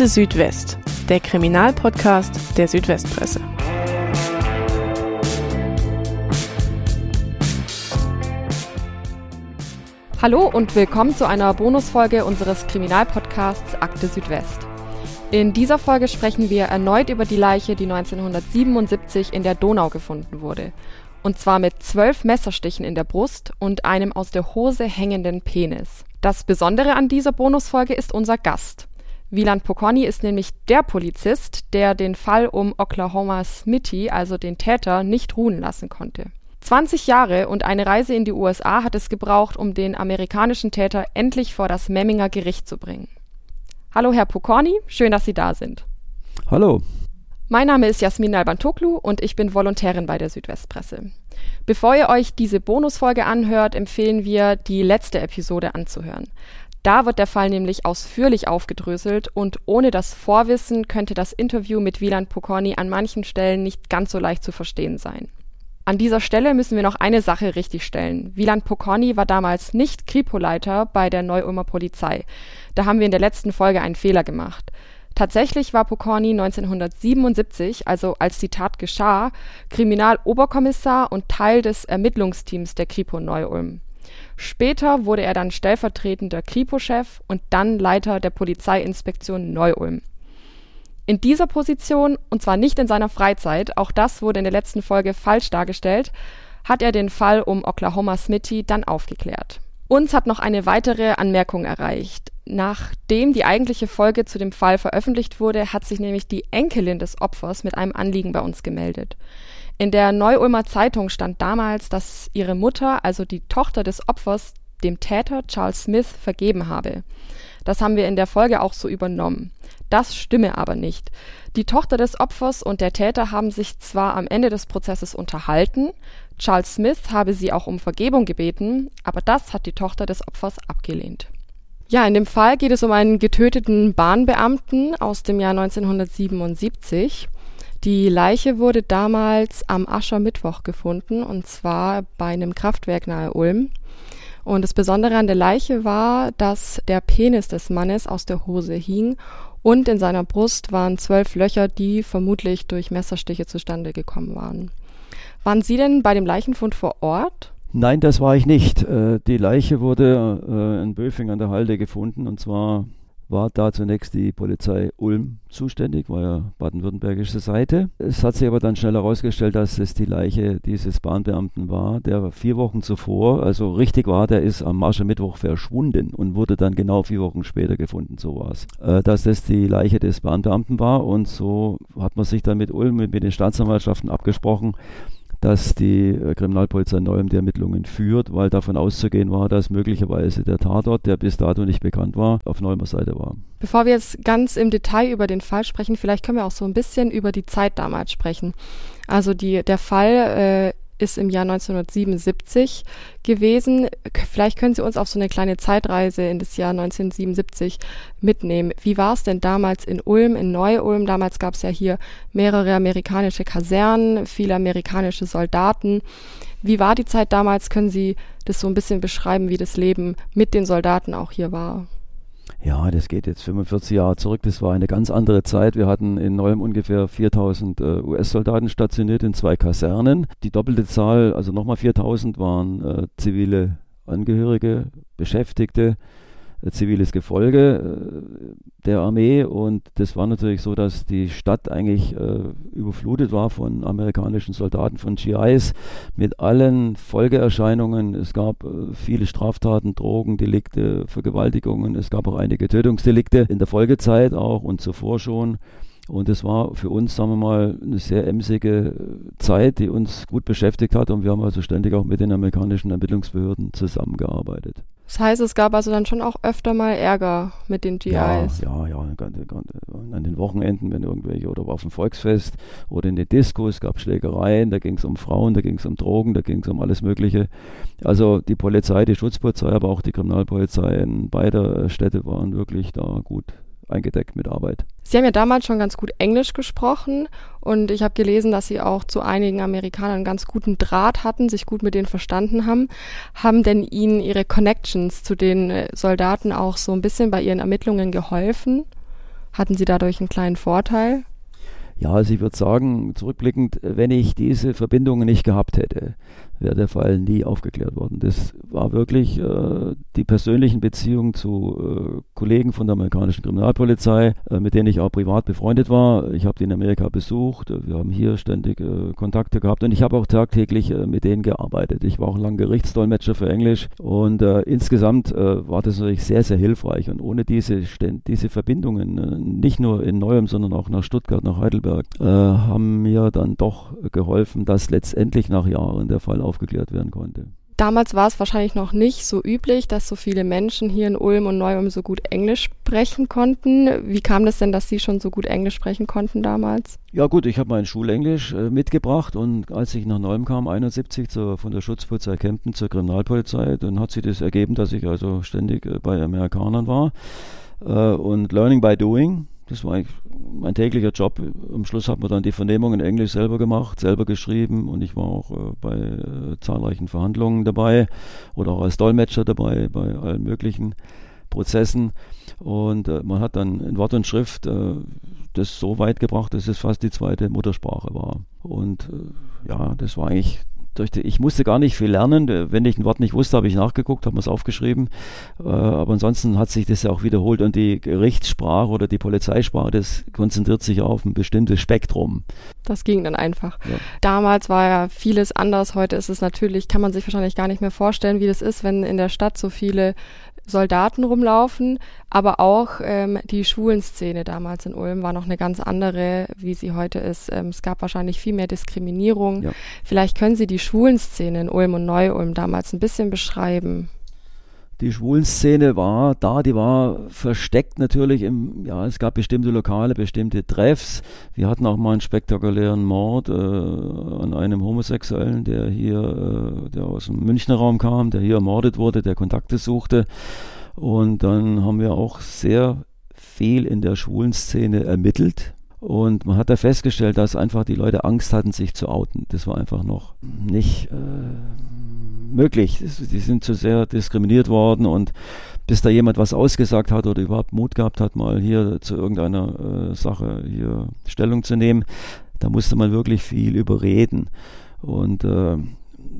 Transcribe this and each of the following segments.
Akte Südwest, der Kriminalpodcast der Südwestpresse. Hallo und willkommen zu einer Bonusfolge unseres Kriminalpodcasts Akte Südwest. In dieser Folge sprechen wir erneut über die Leiche, die 1977 in der Donau gefunden wurde. Und zwar mit zwölf Messerstichen in der Brust und einem aus der Hose hängenden Penis. Das Besondere an dieser Bonusfolge ist unser Gast. Wieland Pokorny ist nämlich der Polizist, der den Fall um Oklahoma Smitty, also den Täter, nicht ruhen lassen konnte. 20 Jahre und eine Reise in die USA hat es gebraucht, um den amerikanischen Täter endlich vor das Memminger Gericht zu bringen. Hallo Herr Pokorny, schön, dass Sie da sind. Hallo. Mein Name ist Jasmin Albantoglu und ich bin Volontärin bei der Südwestpresse. Bevor ihr euch diese Bonusfolge anhört, empfehlen wir, die letzte Episode anzuhören. Da wird der Fall nämlich ausführlich aufgedröselt und ohne das Vorwissen könnte das Interview mit Wieland Pokorny an manchen Stellen nicht ganz so leicht zu verstehen sein. An dieser Stelle müssen wir noch eine Sache richtigstellen. Wieland Pokorny war damals nicht Kripo-Leiter bei der Neu-Ulmer Polizei. Da haben wir in der letzten Folge einen Fehler gemacht. Tatsächlich war Pokorny 1977, also als die Tat geschah, Kriminaloberkommissar und Teil des Ermittlungsteams der Kripo Neu-Ulm. Später wurde er dann stellvertretender Kripo-Chef und dann Leiter der Polizeiinspektion Neu-Ulm. In dieser Position, und zwar nicht in seiner Freizeit, auch das wurde in der letzten Folge falsch dargestellt, hat er den Fall um Oklahoma Smitty dann aufgeklärt. Uns hat noch eine weitere Anmerkung erreicht. Nachdem die eigentliche Folge zu dem Fall veröffentlicht wurde, hat sich nämlich die Enkelin des Opfers mit einem Anliegen bei uns gemeldet. In der Neu-Ulmer Zeitung stand damals, dass ihre Mutter, also die Tochter des Opfers, dem Täter Charles Smith vergeben habe. Das haben wir in der Folge auch so übernommen. Das stimme aber nicht. Die Tochter des Opfers und der Täter haben sich zwar am Ende des Prozesses unterhalten, Charles Smith habe sie auch um Vergebung gebeten, aber das hat die Tochter des Opfers abgelehnt. Ja, in dem Fall geht es um einen getöteten Bahnbeamten aus dem Jahr 1977. Die Leiche wurde damals am Aschermittwoch gefunden und zwar bei einem Kraftwerk nahe Ulm. Und das Besondere an der Leiche war, dass der Penis des Mannes aus der Hose hing und in seiner Brust waren zwölf Löcher, die vermutlich durch Messerstiche zustande gekommen waren. Waren Sie denn bei dem Leichenfund vor Ort? Nein, das war ich nicht. Äh, die Leiche wurde äh, in Böfing an der Halde gefunden und zwar war da zunächst die Polizei Ulm zuständig, war ja baden-württembergische Seite. Es hat sich aber dann schnell herausgestellt, dass es die Leiche dieses Bahnbeamten war, der vier Wochen zuvor, also richtig war, der ist am Aschermittwoch verschwunden und wurde dann genau vier Wochen später gefunden, so war es. Äh, dass das die Leiche des Bahnbeamten war und so hat man sich dann mit Ulm, mit, mit den Staatsanwaltschaften abgesprochen, dass die äh, Kriminalpolizei Neuem die Ermittlungen führt, weil davon auszugehen war, dass möglicherweise der Tatort, der bis dato nicht bekannt war, auf Neumer Seite war. Bevor wir jetzt ganz im Detail über den Fall sprechen, vielleicht können wir auch so ein bisschen über die Zeit damals sprechen. Also die, der Fall äh, ist im Jahr 1977 gewesen. Vielleicht können Sie uns auf so eine kleine Zeitreise in das Jahr 1977 mitnehmen. Wie war es denn damals in Ulm, in Neu-Ulm? Damals gab es ja hier mehrere amerikanische Kasernen, viele amerikanische Soldaten. Wie war die Zeit damals? Können Sie das so ein bisschen beschreiben, wie das Leben mit den Soldaten auch hier war? Ja, das geht jetzt 45 Jahre zurück. Das war eine ganz andere Zeit. Wir hatten in Neuem ungefähr 4000 äh, US-Soldaten stationiert in zwei Kasernen. Die doppelte Zahl, also nochmal 4000, waren äh, zivile Angehörige, Beschäftigte ziviles Gefolge äh, der Armee und das war natürlich so, dass die Stadt eigentlich äh, überflutet war von amerikanischen Soldaten, von GIs mit allen Folgeerscheinungen. Es gab äh, viele Straftaten, Drogen, Delikte, Vergewaltigungen, es gab auch einige Tötungsdelikte in der Folgezeit auch und zuvor schon. Und es war für uns, sagen wir mal, eine sehr emsige Zeit, die uns gut beschäftigt hat. Und wir haben also ständig auch mit den amerikanischen Ermittlungsbehörden zusammengearbeitet. Das heißt, es gab also dann schon auch öfter mal Ärger mit den GIs. Ja, ja, ja. An den Wochenenden, wenn irgendwelche, oder auf dem Volksfest oder in den Diskos gab Schlägereien, da ging es um Frauen, da ging es um Drogen, da ging es um alles Mögliche. Also die Polizei, die Schutzpolizei, aber auch die Kriminalpolizei in beider Städte waren wirklich da gut eingedeckt mit Arbeit. Sie haben ja damals schon ganz gut Englisch gesprochen und ich habe gelesen, dass Sie auch zu einigen Amerikanern ganz guten Draht hatten, sich gut mit denen verstanden haben. Haben denn Ihnen Ihre Connections zu den äh, Soldaten auch so ein bisschen bei Ihren Ermittlungen geholfen? Hatten Sie dadurch einen kleinen Vorteil? Ja, also ich würde sagen, zurückblickend, wenn ich diese Verbindungen nicht gehabt hätte, wäre der Fall nie aufgeklärt worden. Das war wirklich äh, die persönlichen Beziehungen zu äh, Kollegen von der amerikanischen Kriminalpolizei, äh, mit denen ich auch privat befreundet war. Ich habe die in Amerika besucht, wir haben hier ständig äh, Kontakte gehabt und ich habe auch tagtäglich äh, mit denen gearbeitet. Ich war auch lang Gerichtsdolmetscher für Englisch und äh, insgesamt war das natürlich sehr, sehr hilfreich und ohne diese, diese Verbindungen, nicht nur in Neuem, sondern auch nach Stuttgart, nach Heidelberg, haben mir dann doch geholfen, dass letztendlich nach Jahren der Fall aufgeklärt werden konnte. Damals war es wahrscheinlich noch nicht so üblich, dass so viele Menschen hier in Ulm und Neu-Ulm so gut Englisch sprechen konnten. Wie kam das denn, dass Sie schon so gut Englisch sprechen konnten damals? Ja gut, ich habe mein Schulenglisch äh, mitgebracht und als ich nach Neu-Ulm kam, 71 zur, von der Schutzpolizei Kempten zur Kriminalpolizei, dann hat sich das ergeben, dass ich also ständig äh, bei Amerikanern war äh, und Learning by Doing. Das war mein täglicher Job. Am Schluss hat man dann die Vernehmung in Englisch selber gemacht, selber geschrieben und ich war auch äh, bei äh, zahlreichen Verhandlungen dabei oder auch als Dolmetscher dabei bei allen möglichen Prozessen. Und äh, man hat dann in Wort und Schrift äh, das so weit gebracht, dass es fast die zweite Muttersprache war. Und äh, ja, das war eigentlich durch die, ich musste gar nicht viel lernen. Wenn ich ein Wort nicht wusste, habe ich nachgeguckt, habe es aufgeschrieben. Äh, aber ansonsten hat sich das ja auch wiederholt und die Gerichtssprache oder die Polizeisprache, das konzentriert sich auf ein bestimmtes Spektrum. Das ging dann einfach. Ja. Damals war ja vieles anders. Heute ist es natürlich, kann man sich wahrscheinlich gar nicht mehr vorstellen, wie das ist, wenn in der Stadt so viele Soldaten rumlaufen, aber auch ähm, die Schulenszene damals in Ulm war noch eine ganz andere, wie sie heute ist. Ähm, es gab wahrscheinlich viel mehr Diskriminierung. Ja. Vielleicht können Sie die Schwulenszene in Ulm und Neu-Ulm damals ein bisschen beschreiben die Schwulenszene war da, die war versteckt natürlich im, ja, es gab bestimmte Lokale, bestimmte Treffs. Wir hatten auch mal einen spektakulären Mord äh, an einem Homosexuellen, der hier, äh, der aus dem Münchner Raum kam, der hier ermordet wurde, der Kontakte suchte. Und dann haben wir auch sehr viel in der Schwulenszene ermittelt. Und man hat da festgestellt, dass einfach die Leute Angst hatten, sich zu outen. Das war einfach noch nicht äh, möglich. Die sind zu sehr diskriminiert worden und bis da jemand was ausgesagt hat oder überhaupt Mut gehabt hat, mal hier zu irgendeiner äh, Sache hier Stellung zu nehmen, da musste man wirklich viel überreden. Und äh,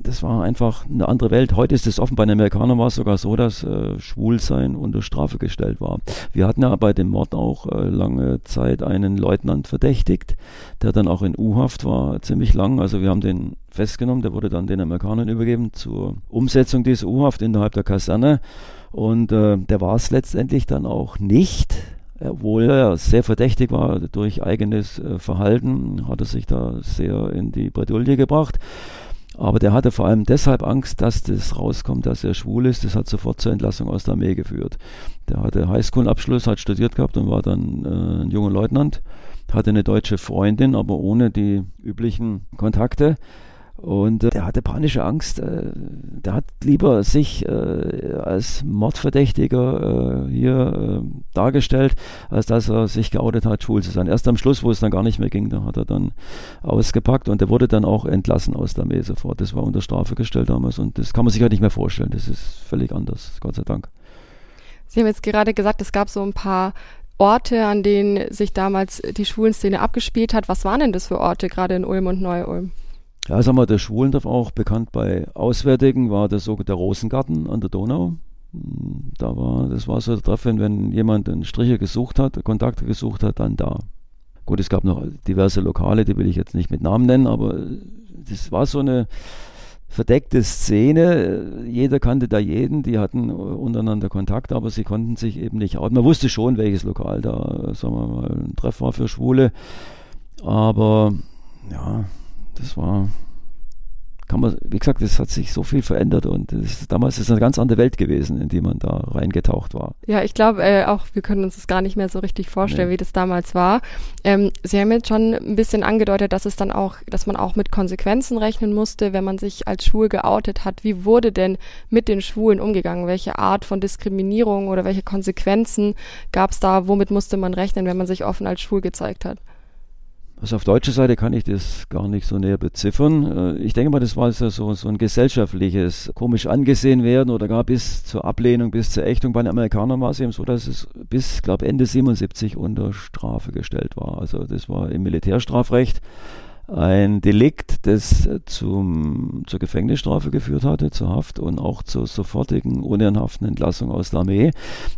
das war einfach eine andere Welt. Heute ist es offen. Bei den Amerikanern war es sogar so, dass äh, Schwulsein unter Strafe gestellt war. Wir hatten ja bei dem Mord auch äh, lange Zeit einen Leutnant verdächtigt, der dann auch in U-Haft war, ziemlich lang. Also wir haben den festgenommen, der wurde dann den Amerikanern übergeben zur Umsetzung dieser U-Haft innerhalb der Kaserne. Und äh, der war es letztendlich dann auch nicht obwohl er sehr verdächtig war durch eigenes äh, Verhalten, hat er sich da sehr in die Bredouille gebracht. Aber der hatte vor allem deshalb Angst, dass das rauskommt, dass er schwul ist. Das hat sofort zur Entlassung aus der Armee geführt. Der hatte Highschool-Abschluss, hat studiert gehabt und war dann äh, ein junger Leutnant. Hatte eine deutsche Freundin, aber ohne die üblichen Kontakte. Und äh, der hatte panische Angst. Äh, der hat lieber sich äh, als Mordverdächtiger äh, hier äh, dargestellt, als dass er sich geoutet hat, schwul zu sein. Erst am Schluss, wo es dann gar nicht mehr ging, da hat er dann ausgepackt und der wurde dann auch entlassen aus der Armee sofort. Das war unter Strafe gestellt damals und das kann man sich halt nicht mehr vorstellen. Das ist völlig anders, Gott sei Dank. Sie haben jetzt gerade gesagt, es gab so ein paar Orte, an denen sich damals die Schwulenszene abgespielt hat. Was waren denn das für Orte, gerade in Ulm und Neu-Ulm? Ja, sagen wir, der Schwulendorf auch bekannt bei Auswärtigen war der Rosengarten an der Donau. Hm, da war, das war so der Treffen, wenn jemand einen Stricher gesucht hat, Kontakte gesucht hat, dann da. Gut, es gab noch diverse Lokale, die will ich jetzt nicht mit Namen nennen, aber das war so eine verdeckte Szene. Jeder kannte da jeden, die hatten untereinander Kontakt, aber sie konnten sich eben nicht outen. Man wusste schon, welches Lokal da, sagen wir mal, ein Treff war für Schwule. Aber ja, das war, kann man, wie gesagt, es hat sich so viel verändert und das, damals ist es eine ganz andere Welt gewesen, in die man da reingetaucht war. Ja, ich glaube äh, auch, wir können uns das gar nicht mehr so richtig vorstellen, nee. wie das damals war. Ähm, Sie haben jetzt schon ein bisschen angedeutet, dass es dann auch, dass man auch mit Konsequenzen rechnen musste, wenn man sich als schwul geoutet hat. Wie wurde denn mit den Schwulen umgegangen? Welche Art von Diskriminierung oder welche Konsequenzen gab es da? Womit musste man rechnen, wenn man sich offen als schwul gezeigt hat? Also auf deutscher Seite kann ich das gar nicht so näher beziffern. Äh, ich denke mal, das war so, so ein gesellschaftliches, komisch angesehen werden oder gar bis zur Ablehnung, bis zur Ächtung. Bei den Amerikanern war es eben so, dass es bis, glaube Ende 77 unter Strafe gestellt war. Also das war im Militärstrafrecht ein Delikt, das zum, zur Gefängnisstrafe geführt hatte, zur Haft und auch zur sofortigen unehrenhaften Entlassung aus der Armee.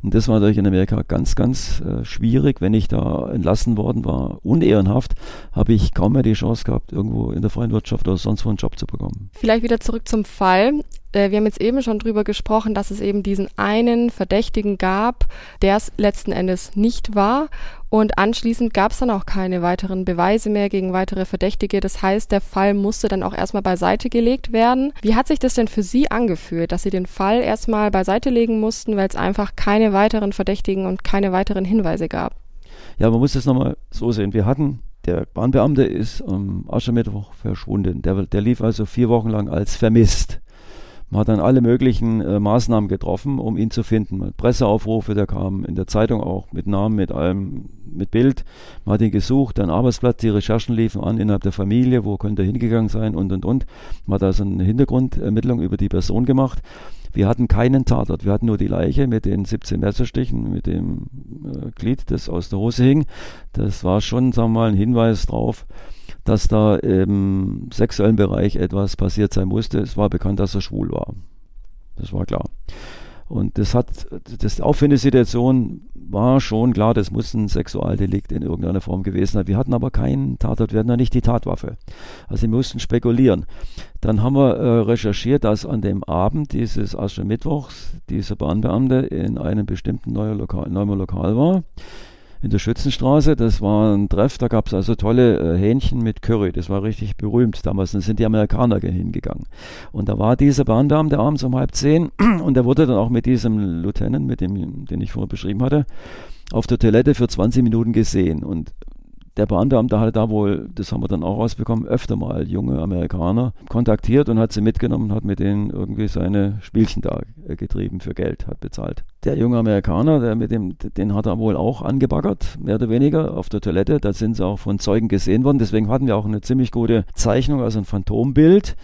Und das war natürlich in Amerika ganz, ganz äh, schwierig. Wenn ich da entlassen worden war, unehrenhaft, habe ich kaum mehr die Chance gehabt, irgendwo in der freien Wirtschaft oder sonst wo einen Job zu bekommen. Vielleicht wieder zurück zum Fall. Äh, wir haben jetzt eben schon drüber gesprochen, dass es eben diesen einen Verdächtigen gab, der es letzten Endes nicht war. Und anschließend gab es dann auch keine weiteren Beweise mehr gegen weitere Verdächtige. Das heißt, der Fall musste dann auch erstmal beiseite gelegt werden. Wie hat sich das denn für Sie angefühlt, dass Sie den Fall erstmal beiseite legen mussten, weil es einfach keine weiteren Verdächtigen und keine weiteren Hinweise gab? Ja, man muss das nochmal so sehen. Wir hatten der Bahnbeamte ist am Aschermittwoch verschwunden. Der, der lief also vier Wochen lang als vermisst. Man hat dann alle möglichen äh, Maßnahmen getroffen, um ihn zu finden. Presseaufrufe, der kam in der Zeitung auch mit Namen, mit allem, mit Bild. Man hat ihn gesucht, dann Arbeitsplatz, die Recherchen liefen an innerhalb der Familie, wo könnte er hingegangen sein und und und. Man hat also eine Hintergrundermittlung über die Person gemacht. Wir hatten keinen Tatort, wir hatten nur die Leiche mit den 17 Messerstichen, mit dem äh, Glied, das aus der Hose hing. Das war schon, sagen wir mal, ein Hinweis drauf, dass da im sexuellen Bereich etwas passiert sein musste. Es war bekannt, dass er schwul war. Das war klar. Und das hat, das auffindende Situation war schon klar, das muss ein Sexualdelikt in irgendeiner Form gewesen sein. Wir hatten aber keinen Tatort, wir hatten ja nicht die Tatwaffe. Also wir mussten spekulieren. Dann haben wir äh, recherchiert, dass an dem Abend dieses Aschermittwochs dieser Bahnbeamte in einem bestimmten Neuer Lokal, Neuer Lokal war in der Schützenstraße. Das war ein Treff, da gab es also tolle äh, Hähnchen mit Curry. Das war richtig berühmt damals. Dann sind die Amerikaner hingegangen. Und da war dieser Bahndamm, abends um halb zehn, und der wurde dann auch mit diesem Lieutenant, mit dem, den ich vorher beschrieben hatte, auf der Toilette für 20 Minuten gesehen. Und der Beamte hatte da wohl, das haben wir dann auch rausbekommen, öfter mal junge Amerikaner kontaktiert und hat sie mitgenommen, hat mit denen irgendwie seine Spielchen da äh, getrieben für Geld, hat bezahlt. Der junge Amerikaner, der mit dem, den hat er wohl auch angebaggert, mehr oder weniger, auf der Toilette. Da sind sie auch von Zeugen gesehen worden. Deswegen hatten wir auch eine ziemlich gute Zeichnung, also ein Phantombild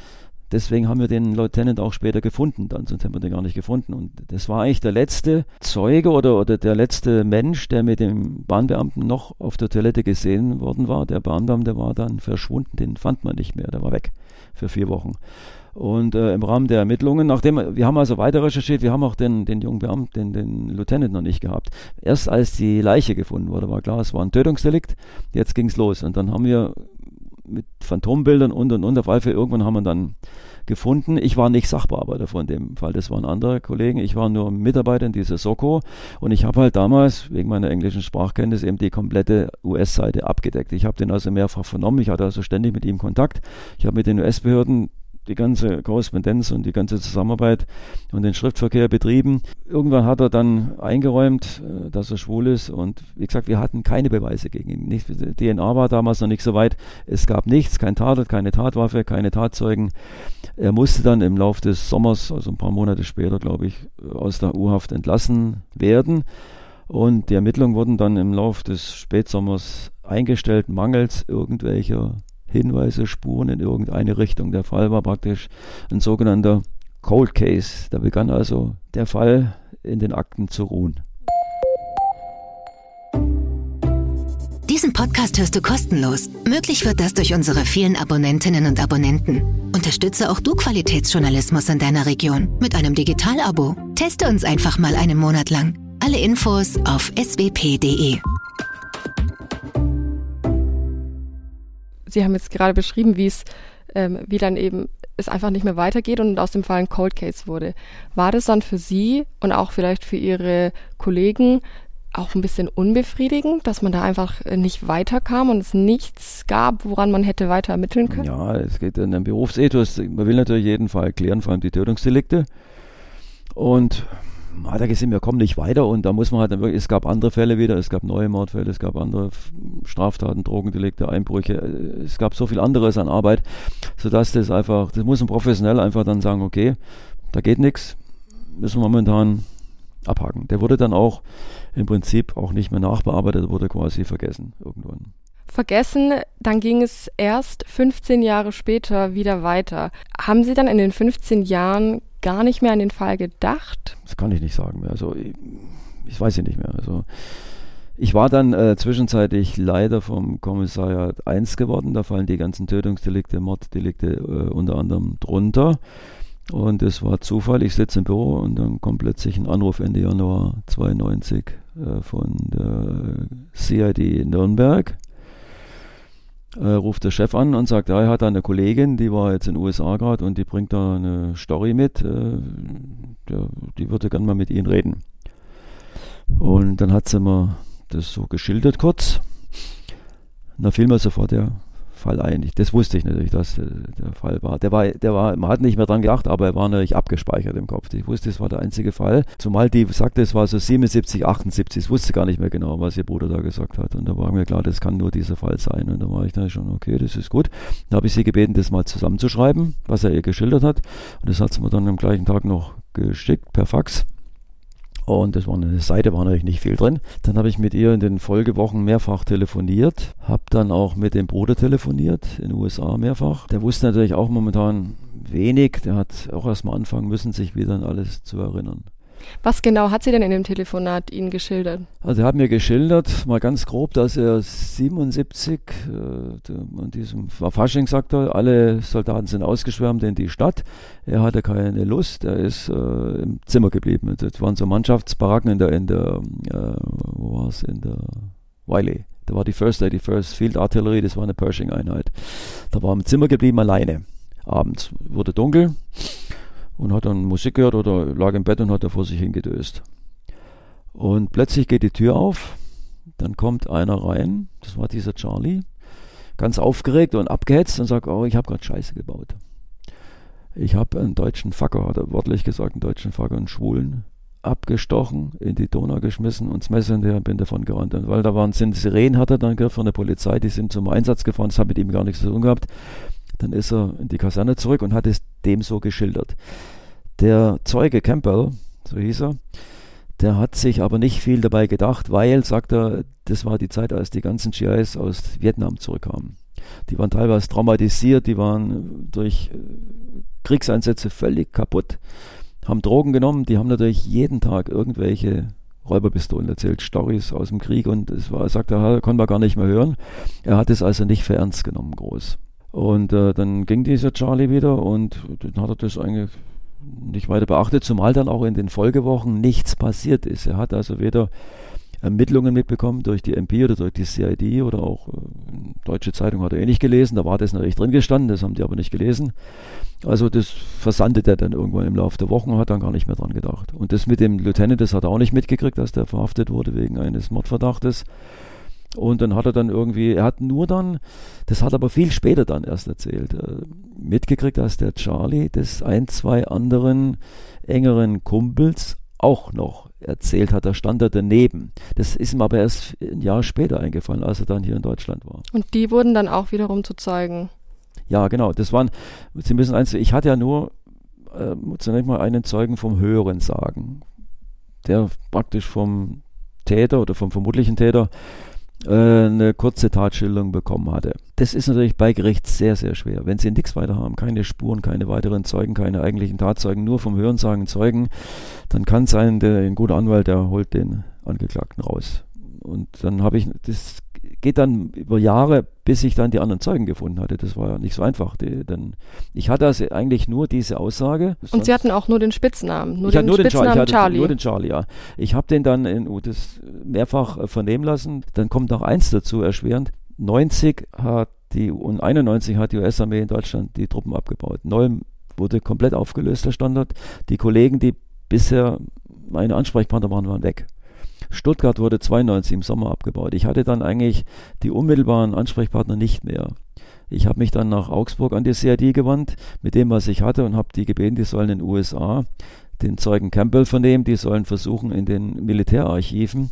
Deswegen haben wir den Lieutenant auch später gefunden, dann, sonst hätten wir den gar nicht gefunden. Und das war eigentlich der letzte Zeuge oder, oder der letzte Mensch, der mit dem Bahnbeamten noch auf der Toilette gesehen worden war. Der Bahnbeamte war dann verschwunden, den fand man nicht mehr, der war weg für vier Wochen. Und äh, im Rahmen der Ermittlungen, nachdem wir haben also weiter recherchiert, wir haben auch den, den jungen Beamten, den, den Lieutenant noch nicht gehabt. Erst als die Leiche gefunden wurde, war klar, es war ein Tötungsdelikt. Jetzt ging es los. Und dann haben wir mit Phantombildern und und und. Auf alle Fälle irgendwann haben wir dann gefunden. Ich war nicht Sachbearbeiter von dem Fall, das waren andere Kollegen. Ich war nur Mitarbeiter in dieser Soko und ich habe halt damals wegen meiner englischen Sprachkenntnis eben die komplette US-Seite abgedeckt. Ich habe den also mehrfach vernommen. Ich hatte also ständig mit ihm Kontakt. Ich habe mit den US-Behörden die ganze Korrespondenz und die ganze Zusammenarbeit und den Schriftverkehr betrieben. Irgendwann hat er dann eingeräumt, äh, dass er schwul ist und wie gesagt, wir hatten keine Beweise gegen ihn. Nicht, DNA war damals noch nicht so weit. Es gab nichts, kein Tatort, keine Tatwaffe, keine Tatzeugen. Er musste dann im Laufe des Sommers, also ein paar Monate später, glaube ich, aus der U-Haft entlassen werden. Und die Ermittlungen wurden dann im Laufe des Spätsommers eingestellt, mangels irgendwelcher Hinweise, Spuren in irgendeine Richtung. Der Fall war praktisch ein sogenannter Cold Case. Da begann also der Fall in den Akten zu ruhen. Diesen Podcast hörst du kostenlos. Möglich wird das durch unsere vielen Abonnentinnen und Abonnenten. Unterstütze auch du Qualitätsjournalismus in deiner Region mit einem Digital-Abo. Teste uns einfach mal einen Monat lang. Alle Infos auf swp.de. Sie haben jetzt gerade beschrieben, wie es, ähm, wie dann eben es einfach nicht mehr weitergeht und aus dem Fall ein Cold Case wurde. War das dann für Sie und auch vielleicht für Ihre Kollegen auch ein bisschen unbefriedigend, dass man da einfach nicht weiterkam und es nichts gab, woran man hätte weiter ermitteln können? Ja, es geht in den Berufsethos. Man will natürlich jeden Fall klären, vor allem die Tötungsdelikte. Und hat ja gesehen, wir kommen nicht weiter und da muss man halt, es gab andere Fälle wieder, es gab neue Mordfälle, es gab andere Straftaten, Drogendelikte, Einbrüche, es gab so viel anderes an Arbeit, sodass das einfach, das muss ein professionell einfach dann sagen, okay, da geht nichts, müssen wir momentan abhaken. Der wurde dann auch im Prinzip auch nicht mehr nachbearbeitet, wurde quasi vergessen irgendwann. vergessen. Dann ging es erst 15 Jahre später wieder weiter. Haben Sie dann in den 15 Jahren gar nicht mehr an den Fall gedacht? Das kann ich nicht sagen mehr. Also ich, ich weiß es nicht mehr. Also ich war dann äh, zwischenzeitlich Leiter vom Kommissariat 1 geworden. Da fallen die ganzen Tötungsdelikte, Morddelikte äh, unter anderem drunter. Und es war Zufall, ich sitze im Büro und dann kommt plötzlich ein Anruf Ende Januar 92 äh, von der CID Nürnberg. Äh, ruft der Chef an und sagt, ja, er hat da eine Kollegin, die war jetzt in den USA gerade und die bringt da eine Story mit, äh, der, die würde gerne mal mit Ihnen reden. Und dann hat sie mir das so geschildert kurz. Da fiel mir sofort der Fall ein. Das wusste ich natürlich, dass äh, der Fall war. Der war, der war, man hat nicht mehr dran gedacht, aber er war natürlich abgespeichert im Kopf. Ich wusste, es war der einzige Fall. Zumal die sagte, es war so 77, 78. Ich wusste gar nicht mehr genau, was ihr Bruder da gesagt hat. Und da war mir klar, das kann nur dieser Fall sein. Und da war ich dann schon, okay, das ist gut. Dann habe ich sie gebeten, das mal zusammenzuschreiben, was er ihr geschildert hat. Und das hat sie mir dann am gleichen Tag noch geschickt per Fax. Und das war eine Seite, war natürlich nicht viel drin. Dann habe ich mit ihr in den Folgewochen mehrfach telefoniert, habe dann auch mit dem Bruder telefoniert, in den USA mehrfach. Der wusste natürlich auch momentan wenig, der hat auch erstmal anfangen müssen, sich wieder an alles zu erinnern. Was genau hat sie denn in dem Telefonat Ihnen geschildert? Also er hat mir geschildert, mal ganz grob, dass er 77, äh, an diesem Fasching sagt er, alle Soldaten sind ausgeschwärmt in die Stadt. Er hatte keine Lust, er ist äh, im Zimmer geblieben. Das waren so Mannschaftsbaracken in der, in der äh, wo war es, in der Wiley. Da war die First Lady First Field Artillerie, das war eine Pershing-Einheit. Da war er im Zimmer geblieben alleine. Abends wurde dunkel und hat dann Musik gehört oder lag im Bett und hat da vor sich hingedöst. Und plötzlich geht die Tür auf, dann kommt einer rein, das war dieser Charlie, ganz aufgeregt und abgehetzt und sagt, oh, ich habe gerade Scheiße gebaut. Ich habe einen deutschen Facker, hat er wörtlich gesagt, einen deutschen Facker, einen Schwulen, abgestochen, in die Donau geschmissen und das Messer in der bin davon gerannt. Und weil da waren, Sirenen, hat er dann gehört von der Polizei, die sind zum Einsatz gefahren, das hat mit ihm gar nichts zu tun gehabt. Dann ist er in die Kaserne zurück und hat es dem so geschildert. Der Zeuge Campbell, so hieß er, der hat sich aber nicht viel dabei gedacht, weil, sagt er, das war die Zeit, als die ganzen GIs aus Vietnam zurückkamen. Die waren teilweise traumatisiert, die waren durch äh, Kriegseinsätze völlig kaputt, haben Drogen genommen, die haben natürlich jeden Tag irgendwelche Räuberpistolen erzählt, Stories aus dem Krieg und es war, sagt er, konnte man gar nicht mehr hören. Er hat es also nicht für ernst genommen, groß. Und äh, dann ging dieser Charlie wieder und dann hat er das eigentlich nicht weiter beachtet, zumal dann auch in den Folgewochen nichts passiert ist. Er hat also weder Ermittlungen mitbekommen durch die MP oder durch die CID oder auch äh, Deutsche Zeitung hat er eh nicht gelesen, da war das natürlich drin gestanden, das haben die aber nicht gelesen. Also das versandete er dann irgendwann im Laufe der Wochen und hat dann gar nicht mehr dran gedacht. Und das mit dem Lieutenant, das hat er auch nicht mitgekriegt, dass der verhaftet wurde wegen eines Mordverdachtes. Und dann hat er dann irgendwie, er hat nur dann, das hat aber viel später dann erst erzählt, äh, mitgekriegt, dass der Charlie das ein, zwei anderen engeren Kumpels auch noch erzählt hat. Da stand er daneben. Das ist ihm aber erst ein Jahr später eingefallen, als er dann hier in Deutschland war. Und die wurden dann auch wiederum zu Zeugen. Ja, genau. Das waren, Sie müssen eins, ich hatte ja nur äh, zunächst mal einen Zeugen vom Hören sagen, der praktisch vom Täter oder vom vermutlichen Täter eine kurze Tatschilderung bekommen hatte. Das ist natürlich bei Gericht sehr, sehr schwer. Wenn Sie nichts weiter haben, keine Spuren, keine weiteren Zeugen, keine eigentlichen Tatzeugen, nur vom Hörensagen Zeugen, dann kann es sein, der, ein guter Anwalt, der holt den Angeklagten raus. Und dann habe ich, das geht dann über Jahre, bis ich dann die anderen Zeugen gefunden hatte. Das war ja nicht so einfach. Die, denn ich hatte also eigentlich nur diese Aussage. Und Sie hatten auch nur den Spitznamen, nur ich den nur Spitznamen den Char Charlie. Nur den Charlie, ja. Ich habe den dann in, oh, das mehrfach äh, vernehmen lassen. Dann kommt noch eins dazu erschwerend. 90 hat die und 91 hat die US-Armee in Deutschland die Truppen abgebaut. Neu wurde komplett aufgelöst, der Standard. Die Kollegen, die bisher meine Ansprechpartner waren, waren weg. Stuttgart wurde 92 im Sommer abgebaut. Ich hatte dann eigentlich die unmittelbaren Ansprechpartner nicht mehr. Ich habe mich dann nach Augsburg an die CID gewandt mit dem, was ich hatte und habe die gebeten, die sollen in den USA den Zeugen Campbell vernehmen, die sollen versuchen in den Militärarchiven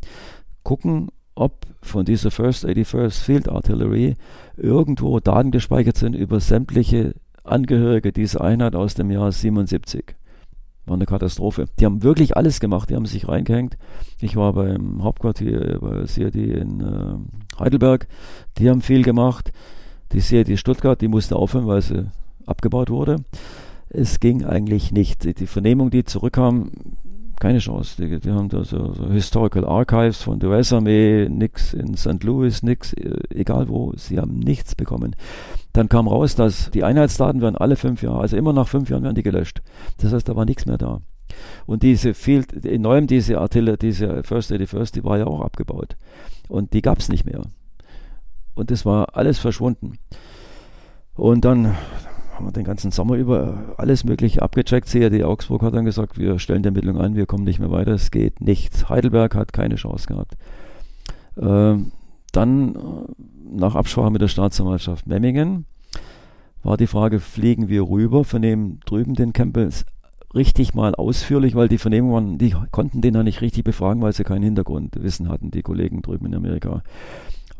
gucken, ob von dieser First 81st Field Artillery irgendwo Daten gespeichert sind über sämtliche Angehörige dieser Einheit aus dem Jahr 77. War eine Katastrophe. Die haben wirklich alles gemacht, die haben sich reingehängt. Ich war beim Hauptquartier bei CRD in äh, Heidelberg, die haben viel gemacht. Die CIT Stuttgart, die musste aufhören, weil sie abgebaut wurde. Es ging eigentlich nicht. Die, die Vernehmung, die zurückkam, keine Chance. Die, die haben da so, so, Historical Archives von der US-Armee, nix in St. Louis, nix, äh, egal wo, sie haben nichts bekommen. Dann kam raus, dass die Einheitsdaten werden alle fünf Jahre, also immer nach fünf Jahren werden die gelöscht. Das heißt, da war nichts mehr da. Und diese Field, in Neuem, diese Artillerie, diese First 81st, die war ja auch abgebaut. Und die gab es nicht mehr. Und das war alles verschwunden. Und dann haben wir den ganzen Sommer über alles Mögliche abgecheckt. CAD Augsburg hat dann gesagt, wir stellen die Ermittlung ein, wir kommen nicht mehr weiter, es geht nichts. Heidelberg hat keine Chance gehabt. Ähm, dann, äh, nach Absprache mit der Staatsanwaltschaft Memmingen, war die Frage, fliegen wir rüber, vernehmen drüben den Campbell richtig mal ausführlich, weil die Vernehmungen die konnten den ja nicht richtig befragen, weil sie kein Hintergrundwissen hatten, die Kollegen drüben in Amerika.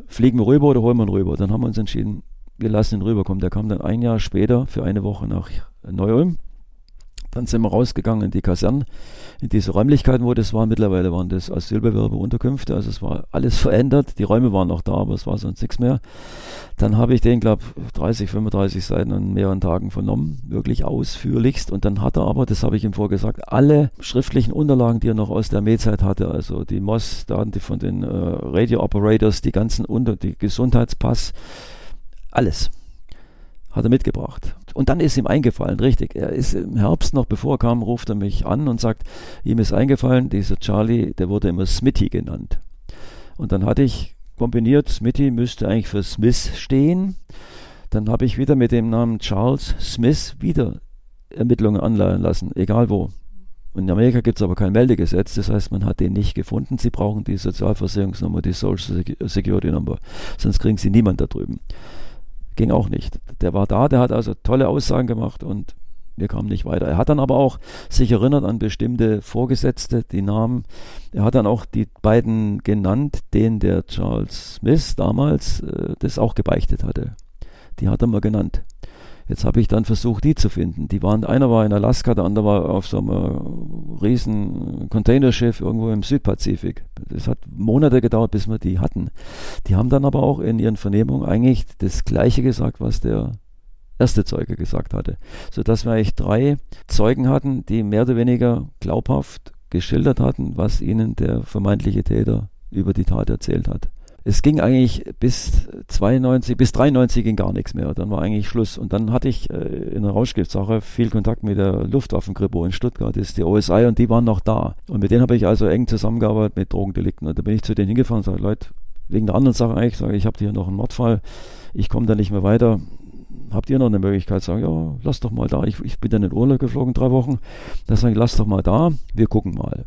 Fliegen wir rüber oder holen wir ihn rüber? Dann haben wir uns entschieden, wir lassen ihn rüberkommen. Der kam dann ein Jahr später für eine Woche nach Neu-Ulm. Dann sind wir rausgegangen in die Kasernen, in diese Räumlichkeiten, wo das war. Mittlerweile waren das Asylbewerberunterkünfte, also es war alles verändert. Die Räume waren noch da, aber es war sonst nichts mehr. Dann habe ich den, glaube 30, 35 Seiten an mehreren Tagen vernommen, wirklich ausführlichst. Und dann hat er aber, das habe ich ihm vorgesagt, alle schriftlichen Unterlagen, die er noch aus der Armeezeit hatte, also die MOS-Daten, die von den äh, Radio Operators, die ganzen Unter, die Gesundheitspass, alles hat er mitgebracht. Und dann ist ihm eingefallen, richtig. Er ist im Herbst noch, bevor er kam, ruft er mich an und sagt, ihm ist eingefallen, dieser Charlie, der wurde immer Smitty genannt. Und dann hatte ich kombiniert, Smitty müsste eigentlich für Smith stehen. Dann habe ich wieder mit dem Namen Charles Smith wieder Ermittlungen anleihen lassen, egal wo. In Amerika gibt es aber kein Meldegesetz, das heißt, man hat den nicht gefunden. Sie brauchen die Sozialversicherungsnummer, die Social Security Number, sonst kriegen sie niemand da drüben. Ging auch nicht. Der war da, der hat also tolle Aussagen gemacht und wir kamen nicht weiter. Er hat dann aber auch sich erinnert an bestimmte Vorgesetzte, die Namen. Er hat dann auch die beiden genannt, denen der Charles Smith damals äh, das auch gebeichtet hatte. Die hat er mal genannt. Jetzt habe ich dann versucht, die zu finden. Die waren, einer war in Alaska, der andere war auf so einem äh, riesen Containerschiff irgendwo im Südpazifik. Das hat Monate gedauert, bis wir die hatten. Die haben dann aber auch in ihren Vernehmungen eigentlich das Gleiche gesagt, was der erste Zeuge gesagt hatte. Sodass wir eigentlich drei Zeugen hatten, die mehr oder weniger glaubhaft geschildert hatten, was ihnen der vermeintliche Täter über die Tat erzählt hat es ging eigentlich bis 92, bis 93 ging gar nichts mehr. Dann war eigentlich Schluss. Und dann hatte ich äh, in der Rauschgiftsache viel Kontakt mit der Luftwaffengrippe in Stuttgart, das ist die OSI, und die waren noch da. Und mit denen habe ich also eng zusammengearbeitet mit Drogendelikten. Und da bin ich zu denen hingefahren und sage, Leute, wegen der anderen Sache eigentlich, sage ich, habe hier noch einen Mordfall, ich komme da nicht mehr weiter. Habt ihr noch eine Möglichkeit? Sagen, ja, lass doch mal da. Ich, ich bin dann in Urlaub geflogen, drei Wochen. Da sage ich, lass doch mal da, wir gucken mal.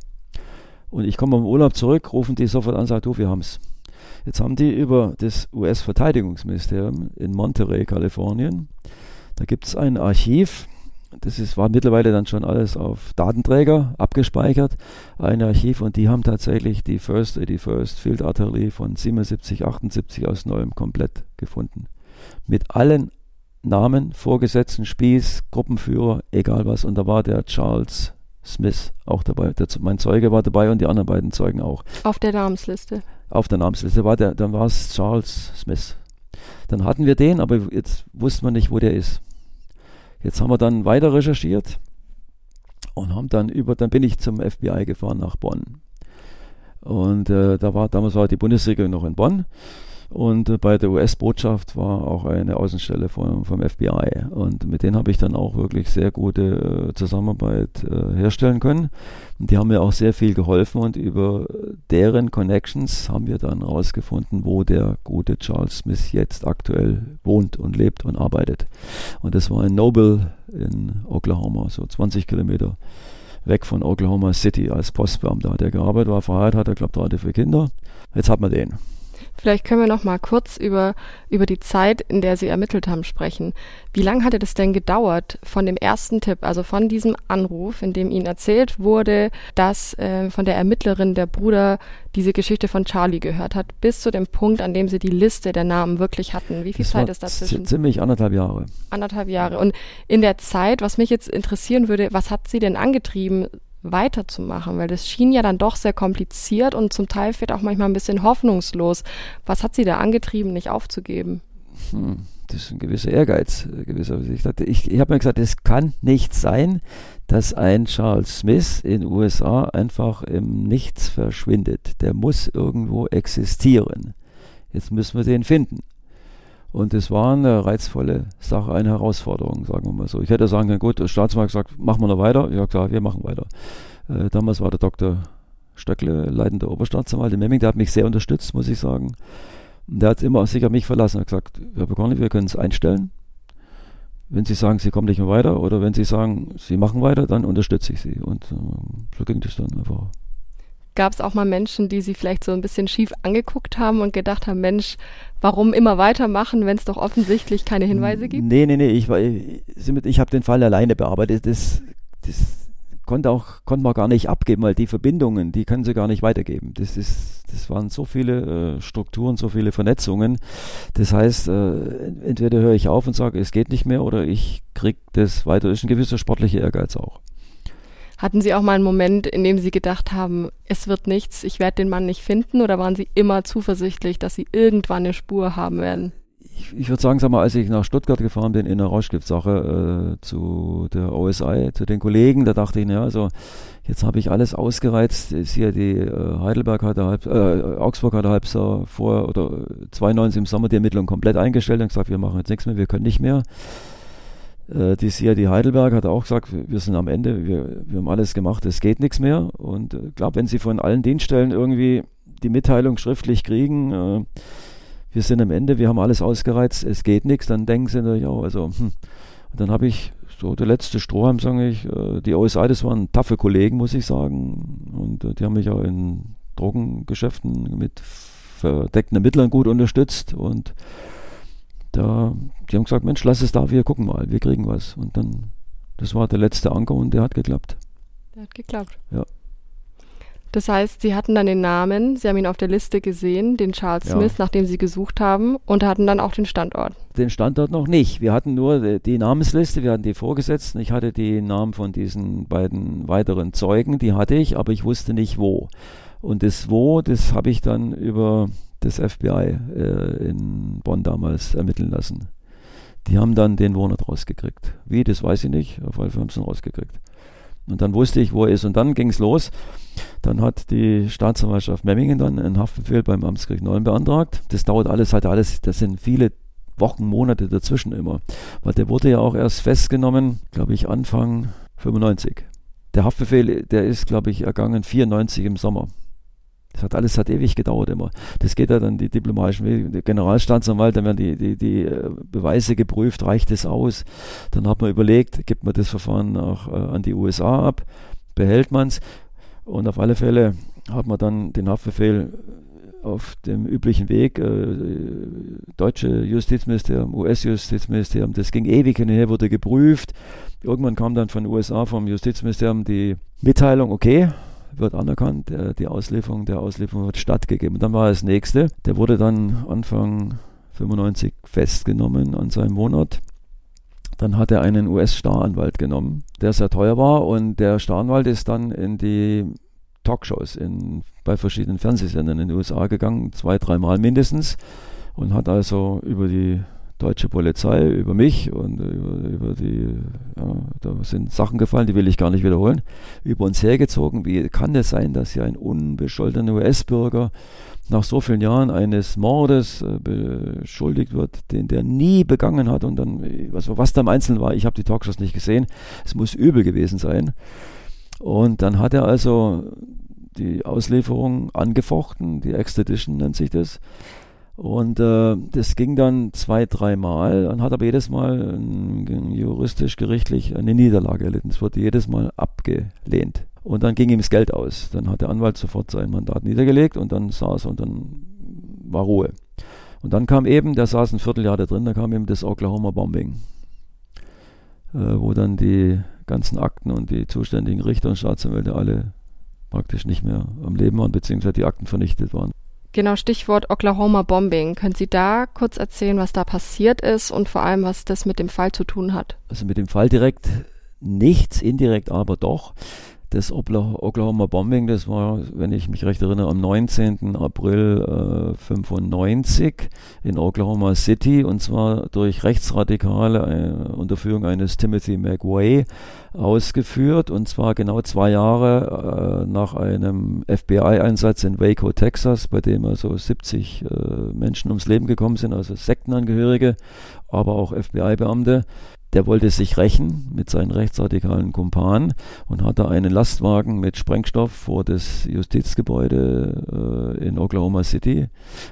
Und ich komme vom Urlaub zurück, rufen die sofort an, sagen, du, wir haben es. Jetzt haben die über das US-Verteidigungsministerium in Monterey, Kalifornien, da gibt es ein Archiv, das ist, war mittlerweile dann schon alles auf Datenträger abgespeichert, ein Archiv und die haben tatsächlich die First 81st Field Artillery von 77, 78 aus Neuem komplett gefunden. Mit allen Namen, Vorgesetzten, Spieß, Gruppenführer, egal was. Und da war der Charles Smith auch dabei. Der, mein Zeuge war dabei und die anderen beiden Zeugen auch. Auf der Namensliste auf der Namensliste war der, dann war es Charles Smith. Dann hatten wir den, aber jetzt wusste man nicht, wo der ist. Jetzt haben wir dann weiter recherchiert und haben dann über, dann bin ich zum FBI gefahren nach Bonn. Und äh, da war, damals war die Bundesregierung noch in Bonn und äh, bei der US-Botschaft war auch eine Außenstelle von, vom FBI. Und mit denen habe ich dann auch wirklich sehr gute äh, Zusammenarbeit äh, herstellen können. Und die haben mir auch sehr viel geholfen und über deren Connections haben wir dann herausgefunden, wo der gute Charles Smith jetzt aktuell wohnt und lebt und arbeitet. Und das war in Noble in Oklahoma, so 20 Kilometer weg von Oklahoma City als Postbeamter hat er gearbeitet, war verheiratet, hat er glaube drei, vier Kinder. Jetzt hat man den. Vielleicht können wir noch mal kurz über, über die Zeit, in der Sie ermittelt haben, sprechen. Wie lange hatte das denn gedauert von dem ersten Tipp, also von diesem Anruf, in dem Ihnen erzählt wurde, dass äh, von der Ermittlerin der Bruder diese Geschichte von Charlie gehört hat, bis zu dem Punkt, an dem Sie die Liste der Namen wirklich hatten? Wie viel das Zeit ist dazwischen? Ziemlich anderthalb Jahre. Anderthalb Jahre. Und in der Zeit, was mich jetzt interessieren würde, was hat Sie denn angetrieben, weiterzumachen? Weil das schien ja dann doch sehr kompliziert und zum Teil vielleicht auch manchmal ein bisschen hoffnungslos. Was hat Sie da angetrieben, nicht aufzugeben? Hm, das ist ein gewisser Ehrgeiz. Äh, gewisser, ich ich, ich habe mir gesagt, es kann nicht sein, dass ein Charles Smith in USA einfach im Nichts verschwindet. Der muss irgendwo existieren. Jetzt müssen wir den finden. Und es war eine reizvolle Sache, eine Herausforderung, sagen wir mal so. Ich hätte sagen können, gut, der Staatsmarkt sagt, machen wir noch weiter. Ich habe gesagt, wir machen weiter. Äh, damals war der Dr. Stöckle, leitender Oberstaatsanwalt in Memming, der hat mich sehr unterstützt, muss ich sagen. Und der hat immer sich auf mich verlassen. Er hat gesagt, Herr Bekorni, wir können es einstellen. Wenn Sie sagen, Sie kommen nicht mehr weiter oder wenn Sie sagen, Sie machen weiter, dann unterstütze ich Sie. Und äh, so ging das dann einfach. Gab es auch mal Menschen, die Sie vielleicht so ein bisschen schief angeguckt haben und gedacht haben, Mensch, warum immer weitermachen, wenn es doch offensichtlich keine Hinweise gibt? Nee, nee, nee, ich, ich, habe den Fall alleine bearbeitet. Das, das konnte auch konnte man gar nicht abgeben, weil die Verbindungen, die können sie gar nicht weitergeben. Das ist, das waren so viele äh, Strukturen, so viele Vernetzungen. Das heißt, äh, entweder höre ich auf und sage, es geht nicht mehr, oder ich kriege das weiter. Das ist ein gewisser sportlicher Ehrgeiz auch. Hatten Sie auch mal einen Moment, in dem Sie gedacht haben, es wird nichts, ich werde den Mann nicht finden, oder waren Sie immer zuversichtlich, dass Sie irgendwann eine Spur haben werden? ich, ich würde sagen, sag mal, als ich nach Stuttgart gefahren bin in der Rauschgiftsache äh, zu der OSI, zu den Kollegen, da dachte ich, naja, also jetzt habe ich alles ausgereizt. Ist hier die äh, Heidelberg hatte halb, äh, Augsburg hatte halb so vor oder 92 im Sommer die Ermittlung komplett eingestellt und gesagt, wir machen jetzt nichts mehr, wir können nicht mehr. Äh, die CID Heidelberg hat auch gesagt, wir sind am Ende, wir, wir haben alles gemacht, es geht nichts mehr. Und ich äh, glaube, wenn sie von allen Dienststellen irgendwie die Mitteilung schriftlich kriegen, äh, wir sind am Ende, wir haben alles ausgereizt, es geht nichts, dann denken sie natürlich auch, also, hm. Und dann habe ich so der letzte Strohhalm, sage ich, äh, die OSI, das waren taffe Kollegen, muss ich sagen. Und äh, die haben mich auch in Drogengeschäften mit verdeckten Ermittlern gut unterstützt. Und da, die haben gesagt, Mensch, lass es da, wir gucken mal, wir kriegen was. Und dann, das war der letzte Anker und der hat geklappt. Der hat geklappt. Ja. Das heißt, Sie hatten dann den Namen, Sie haben ihn auf der Liste gesehen, den Charles ja. Smith, nach dem Sie gesucht haben, und hatten dann auch den Standort. Den Standort noch nicht. Wir hatten nur die Namensliste, wir hatten die Vorgesetzten. Ich hatte die Namen von diesen beiden weiteren Zeugen, die hatte ich, aber ich wusste nicht wo. Und das Wo, das habe ich dann über das FBI äh, in Bonn damals ermitteln lassen. Die haben dann den Wohnort rausgekriegt. Wie, das weiß ich nicht, auf jeden Fall haben sie ihn rausgekriegt. Und dann wusste ich, wo er ist. Und dann ging es los. Dann hat die Staatsanwaltschaft Memmingen dann einen Haftbefehl beim Amtsgericht Neuem beantragt. Das dauert alles, hat alles, das sind viele Wochen, Monate dazwischen immer. Weil der wurde ja auch erst festgenommen, glaube ich, Anfang 95. Der Haftbefehl, der ist, glaube ich, ergangen 94 im Sommer. Das hat alles hat ewig gedauert immer. Das geht ja dann die diplomatischen Wege. Der Generalstaatsanwalt, dann werden die, die, die äh, Beweise geprüft, reicht es aus. Dann hat man überlegt, gibt man das Verfahren auch äh, an die USA ab, behält man es. Und auf alle Fälle hat man dann den Haftbefehl auf dem üblichen Weg, äh, deutsche Justizministerium, US-Justizministerium, das ging ewig hin und her, wurde geprüft. Irgendwann kam dann von den USA, vom Justizministerium die Mitteilung, okay, wird anerkannt, der, die Auslieferung der Auslieferung wird stattgegeben. Und dann war das nächste, der wurde dann Anfang 95 festgenommen an seinem Wohnort. Dann hat er einen US-Staranwalt genommen, der sehr teuer war und der Staranwalt ist dann in die Talkshows in, bei verschiedenen Fernsehsendern in den USA gegangen, zwei, dreimal mindestens und hat also über die deutsche Polizei, über mich und über, über die, ja, da sind Sachen gefallen, die will ich gar nicht wiederholen, über uns hergezogen. Wie kann es sein, dass hier ein unbescholtener US-Bürger nach so vielen Jahren eines Mordes äh, beschuldigt wird, den der nie begangen hat und dann, was, was da im Einzelnen war, ich habe die Talkshows nicht gesehen, es muss übel gewesen sein. Und dann hat er also die Auslieferung angefochten, die Extradition nennt sich das, und äh, das ging dann zwei, dreimal und hat aber jedes Mal äh, juristisch-gerichtlich eine Niederlage erlitten. Es wurde jedes Mal abgelehnt. Und dann ging ihm das Geld aus. Dann hat der Anwalt sofort sein Mandat niedergelegt und dann saß und dann war Ruhe. Und dann kam eben, der saß ein Vierteljahr da drin, da kam eben das Oklahoma-Bombing, äh, wo dann die ganzen Akten und die zuständigen Richter und Staatsanwälte alle praktisch nicht mehr am Leben waren, beziehungsweise die Akten vernichtet waren. Genau, Stichwort Oklahoma Bombing. Können Sie da kurz erzählen, was da passiert ist und vor allem, was das mit dem Fall zu tun hat? Also mit dem Fall direkt nichts, indirekt aber doch. Das Oklahoma Bombing, das war, wenn ich mich recht erinnere, am 19. April äh, 95 in Oklahoma City und zwar durch Rechtsradikale äh, unter Führung eines Timothy McWay ausgeführt und zwar genau zwei Jahre äh, nach einem FBI-Einsatz in Waco, Texas, bei dem also 70 äh, Menschen ums Leben gekommen sind, also Sektenangehörige, aber auch FBI-Beamte der wollte sich rächen mit seinen rechtsradikalen Kumpanen und hatte einen Lastwagen mit Sprengstoff vor das Justizgebäude äh, in Oklahoma City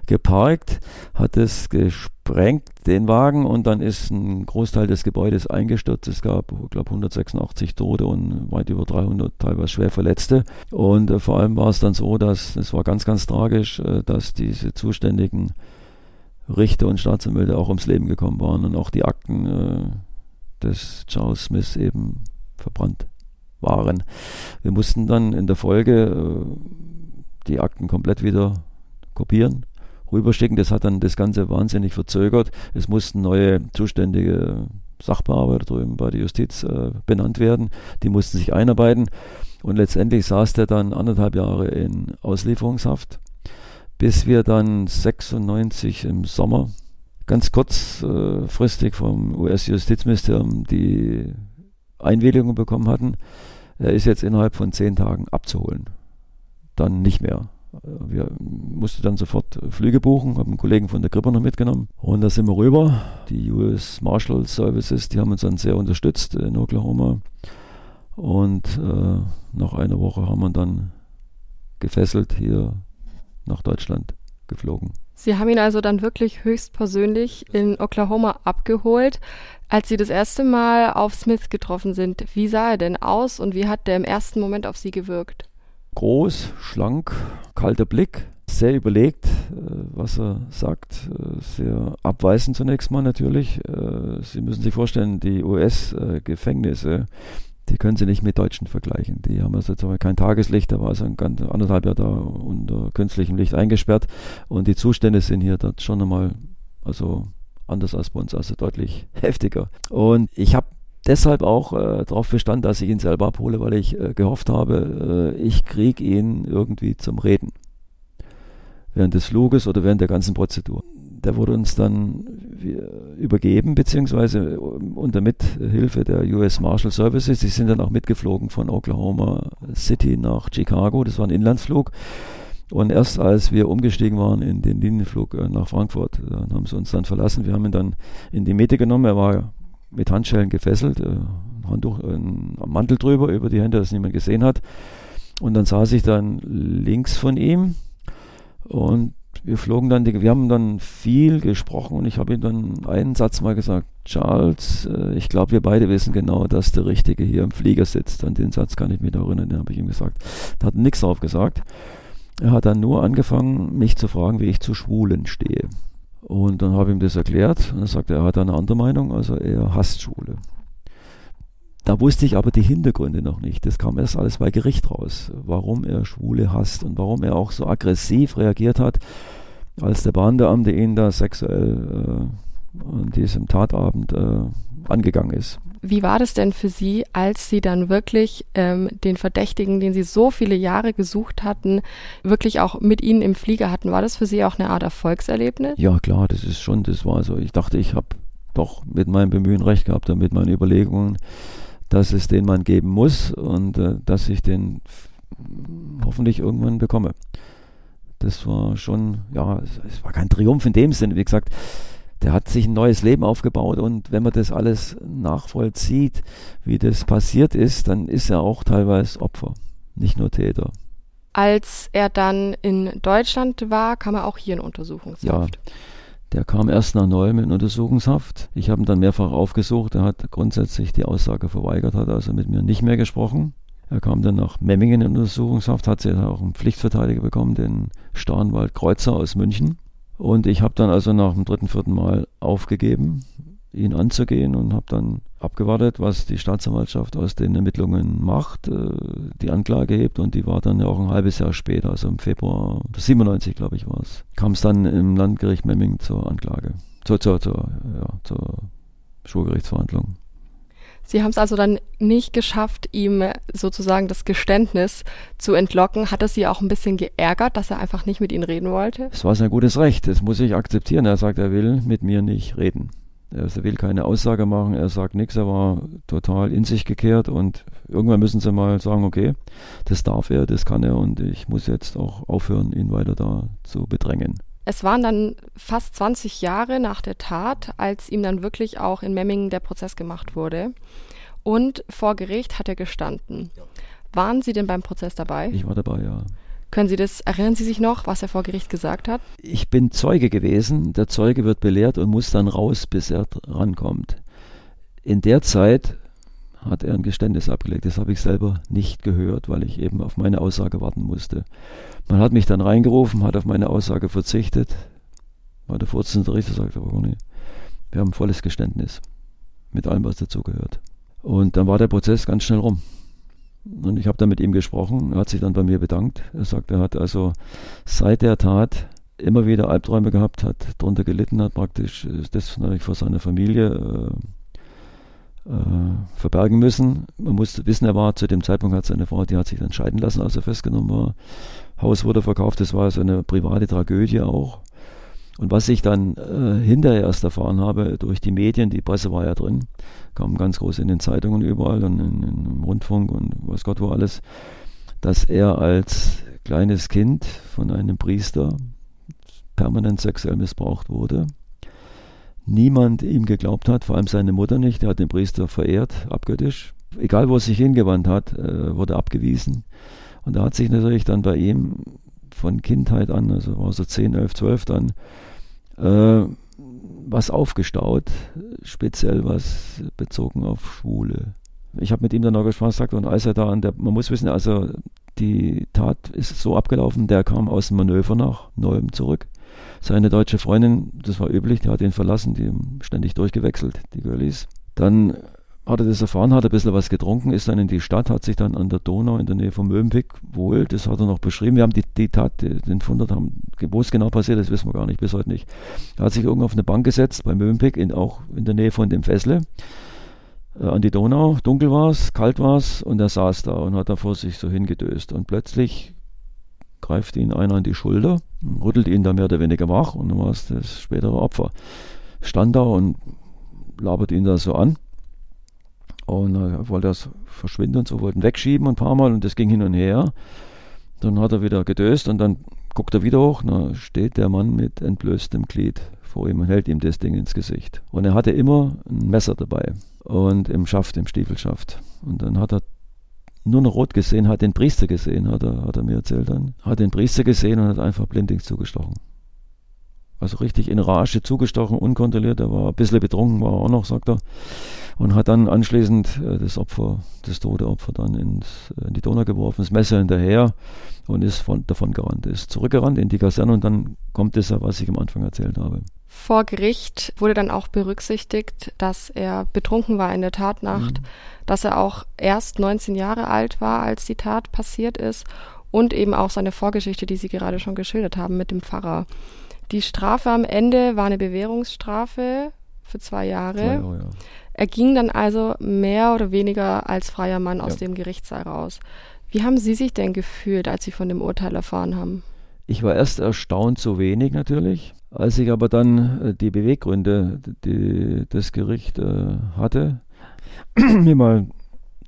geparkt, hat es gesprengt, den Wagen, und dann ist ein Großteil des Gebäudes eingestürzt. Es gab, ich glaube, 186 Tote und weit über 300 teilweise schwer Verletzte. Und äh, vor allem war es dann so, dass, es war ganz, ganz tragisch, äh, dass diese zuständigen Richter und Staatsanwälte auch ums Leben gekommen waren und auch die Akten äh, des Charles Smith eben verbrannt waren. Wir mussten dann in der Folge äh, die Akten komplett wieder kopieren, rüberschicken. Das hat dann das Ganze wahnsinnig verzögert. Es mussten neue zuständige Sachbearbeiter drüben bei der Justiz äh, benannt werden. Die mussten sich einarbeiten. Und letztendlich saß der dann anderthalb Jahre in Auslieferungshaft, bis wir dann 96 im Sommer ganz kurzfristig vom US-Justizministerium die Einwilligung bekommen hatten, er ist jetzt innerhalb von zehn Tagen abzuholen. Dann nicht mehr. Wir mussten dann sofort Flüge buchen, haben einen Kollegen von der Grippe noch mitgenommen und da sind wir rüber. Die US Marshal Services, die haben uns dann sehr unterstützt in Oklahoma und äh, nach einer Woche haben wir dann gefesselt hier nach Deutschland geflogen. Sie haben ihn also dann wirklich höchstpersönlich in Oklahoma abgeholt. Als Sie das erste Mal auf Smith getroffen sind, wie sah er denn aus und wie hat der im ersten Moment auf Sie gewirkt? Groß, schlank, kalter Blick, sehr überlegt, äh, was er sagt, äh, sehr abweisend zunächst mal natürlich. Äh, Sie müssen sich vorstellen, die US-Gefängnisse die können sie nicht mit Deutschen vergleichen. Die haben also kein Tageslicht, da war also ein ganz anderthalb Jahr da unter künstlichem Licht eingesperrt und die Zustände sind hier dort schon einmal also anders als bei uns, also deutlich heftiger. Und ich habe deshalb auch äh, darauf bestanden, dass ich ihn selber abhole, weil ich äh, gehofft habe, äh, ich kriege ihn irgendwie zum Reden während des Fluges oder während der ganzen Prozedur der wurde uns dann übergeben, beziehungsweise unter Mithilfe der US Marshal Services. Die sind dann auch mitgeflogen von Oklahoma City nach Chicago. Das war ein Inlandsflug. Und erst als wir umgestiegen waren in den Linienflug äh, nach Frankfurt, dann haben sie uns dann verlassen. Wir haben ihn dann in die Mitte genommen. Er war mit Handschellen gefesselt, äh, ein Handtuch, ein Mantel drüber über die Hände, dass niemand gesehen hat. Und dann saß ich dann links von ihm und wir flogen dann, wir haben dann viel gesprochen und ich habe ihm dann einen Satz mal gesagt, Charles, äh, ich glaube, wir beide wissen genau, dass der Richtige hier im Flieger sitzt. An den Satz kann ich mich erinnern, den habe ich ihm gesagt. Da hat nichts drauf gesagt. Er hat dann nur angefangen, mich zu fragen, wie ich zu Schwulen stehe. Und dann habe ich ihm das erklärt und er sagte, er hat eine andere Meinung, also er hasst Schwule. Da wusste ich aber die Hintergründe noch nicht. Das kam erst alles bei Gericht raus, warum er Schwule hasst und warum er auch so aggressiv reagiert hat, als der Bahnbeamte ihn da sexuell äh, an diesem Tatabend äh, angegangen ist. Wie war das denn für Sie, als Sie dann wirklich ähm, den Verdächtigen, den Sie so viele Jahre gesucht hatten, wirklich auch mit Ihnen im Flieger hatten? War das für Sie auch eine Art Erfolgserlebnis? Ja, klar, das ist schon, das war so. Ich dachte, ich habe doch mit meinem Bemühen recht gehabt und mit meinen Überlegungen dass es den Mann geben muss und äh, dass ich den hoffentlich irgendwann bekomme. Das war schon, ja, es war kein Triumph in dem Sinne. Wie gesagt, der hat sich ein neues Leben aufgebaut und wenn man das alles nachvollzieht, wie das passiert ist, dann ist er auch teilweise Opfer, nicht nur Täter. Als er dann in Deutschland war, kam er auch hier in Untersuchungshaft. Ja. Der kam erst nach Neuem in Untersuchungshaft. Ich habe ihn dann mehrfach aufgesucht. Er hat grundsätzlich die Aussage verweigert, hat also mit mir nicht mehr gesprochen. Er kam dann nach Memmingen in Untersuchungshaft, hat sich auch einen Pflichtverteidiger bekommen, den Starnwald Kreuzer aus München. Und ich habe dann also nach dem dritten, vierten Mal aufgegeben, ihn anzugehen und habe dann abgewartet, was die Staatsanwaltschaft aus den Ermittlungen macht, äh, die Anklage hebt und die war dann ja auch ein halbes Jahr später, also im Februar 97, glaube ich, war es, kam es dann im Landgericht Memming zur Anklage, zur, zur, zur, ja, zur Schulgerichtsverhandlung. Sie haben es also dann nicht geschafft, ihm sozusagen das Geständnis zu entlocken. Hat es Sie auch ein bisschen geärgert, dass er einfach nicht mit Ihnen reden wollte? Es war sein gutes Recht, das muss ich akzeptieren. Er sagt, er will mit mir nicht reden. Er will keine Aussage machen, er sagt nichts, er war total in sich gekehrt und irgendwann müssen sie mal sagen, okay, das darf er, das kann er und ich muss jetzt auch aufhören, ihn weiter da zu bedrängen. Es waren dann fast 20 Jahre nach der Tat, als ihm dann wirklich auch in Memmingen der Prozess gemacht wurde. Und vor Gericht hat er gestanden. Waren Sie denn beim Prozess dabei? Ich war dabei, ja. Können Sie das, erinnern Sie sich noch, was er vor Gericht gesagt hat? Ich bin Zeuge gewesen. Der Zeuge wird belehrt und muss dann raus, bis er rankommt. In der Zeit hat er ein Geständnis abgelegt. Das habe ich selber nicht gehört, weil ich eben auf meine Aussage warten musste. Man hat mich dann reingerufen, hat auf meine Aussage verzichtet. War der Vorsitzende Richter sagte, aber nee, wir haben volles Geständnis mit allem, was dazugehört. Und dann war der Prozess ganz schnell rum. Und ich habe dann mit ihm gesprochen, er hat sich dann bei mir bedankt. Er sagt, er hat also seit der Tat immer wieder Albträume gehabt, hat darunter gelitten, hat praktisch das natürlich vor seiner Familie äh, verbergen müssen. Man muss wissen, er war zu dem Zeitpunkt, hat seine Frau, die hat sich dann scheiden lassen, als er festgenommen war. Haus wurde verkauft, das war so eine private Tragödie auch. Und was ich dann äh, hinterher erst erfahren habe, durch die Medien, die Presse war ja drin, kam ganz groß in den Zeitungen überall und in, in, im Rundfunk und weiß Gott wo alles, dass er als kleines Kind von einem Priester permanent sexuell missbraucht wurde. Niemand ihm geglaubt hat, vor allem seine Mutter nicht. Er hat den Priester verehrt, abgöttisch. Egal, wo er sich hingewandt hat, äh, wurde abgewiesen. Und da hat sich natürlich dann bei ihm von Kindheit an, also war so 10, 11, 12 dann, äh, was aufgestaut, speziell was bezogen auf Schwule. Ich habe mit ihm dann noch gesprochen, sagt, und als er da an der, man muss wissen, also die Tat ist so abgelaufen, der kam aus dem Manöver nach Neuem zurück. Seine deutsche Freundin, das war üblich, die hat ihn verlassen, die haben ständig durchgewechselt, die Girlies. Dann hat er das erfahren, hat ein bisschen was getrunken, ist dann in die Stadt, hat sich dann an der Donau in der Nähe von Mövenpick wohl, das hat er noch beschrieben. Wir haben die, die Tat, den Fund haben, wo es genau passiert ist, wissen wir gar nicht, bis heute nicht. Er hat sich irgendwo auf eine Bank gesetzt bei Mövenpick, in, auch in der Nähe von dem Fessle, äh, an die Donau. Dunkel war es, kalt war es und er saß da und hat da vor sich so hingedöst. Und plötzlich greift ihn einer an die Schulter, rüttelt ihn da mehr oder weniger wach und dann war es das spätere Opfer. Stand da und labert ihn da so an und äh, wollte das verschwinden und so, wollten wegschieben ein paar Mal und das ging hin und her. Dann hat er wieder gedöst und dann guckt er wieder hoch, da steht der Mann mit entblößtem Glied vor ihm und hält ihm das Ding ins Gesicht. Und er hatte immer ein Messer dabei und im Schaft, im Stiefelschaft. Und dann hat er nur noch rot gesehen, hat den Priester gesehen, hat er, hat er mir erzählt dann. Hat den Priester gesehen und hat einfach blindings zugestochen. Also richtig in Rage zugestochen, unkontrolliert. Er war ein bisschen betrunken, war er auch noch, sagt er. Und hat dann anschließend äh, das Opfer, das tote Opfer dann ins, äh, in die Donau geworfen, das Messer hinterher und ist von, davon gerannt. Ist zurückgerannt in die Kaserne und dann kommt das, was ich am Anfang erzählt habe. Vor Gericht wurde dann auch berücksichtigt, dass er betrunken war in der Tatnacht, mhm. dass er auch erst 19 Jahre alt war, als die Tat passiert ist und eben auch seine Vorgeschichte, die Sie gerade schon geschildert haben mit dem Pfarrer. Die Strafe am Ende war eine Bewährungsstrafe für zwei Jahre. Zwei Jahre ja. Er ging dann also mehr oder weniger als freier Mann aus ja. dem Gerichtssaal raus. Wie haben Sie sich denn gefühlt, als Sie von dem Urteil erfahren haben? Ich war erst erstaunt, so wenig natürlich. Als ich aber dann äh, die Beweggründe, die das Gericht äh, hatte, mir mal